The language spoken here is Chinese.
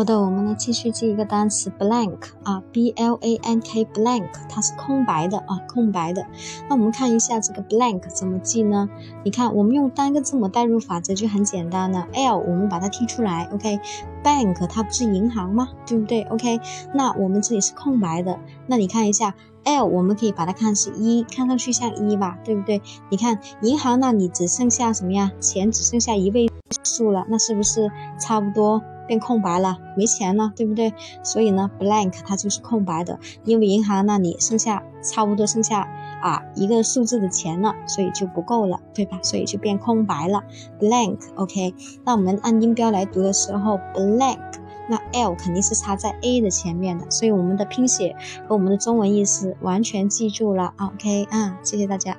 好的，我们来继续记一个单词 blank 啊，b l a n k blank，它是空白的啊，空白的。那我们看一下这个 blank 怎么记呢？你看，我们用单个字母代入法则就很简单了，l 我们把它剔出来，OK，bank 它不是银行吗？对不对？OK，那我们这里是空白的，那你看一下 l 我们可以把它看是一，看上去像一吧，对不对？你看银行那里只剩下什么呀？钱只剩下一位数了，那是不是差不多？变空白了，没钱了，对不对？所以呢，blank 它就是空白的，因为银行那里剩下差不多剩下啊一个数字的钱了，所以就不够了，对吧？所以就变空白了，blank，OK。那我们按音标来读的时候，blank，那 l 肯定是插在 a 的前面的，所以我们的拼写和我们的中文意思完全记住了，OK 啊，谢谢大家。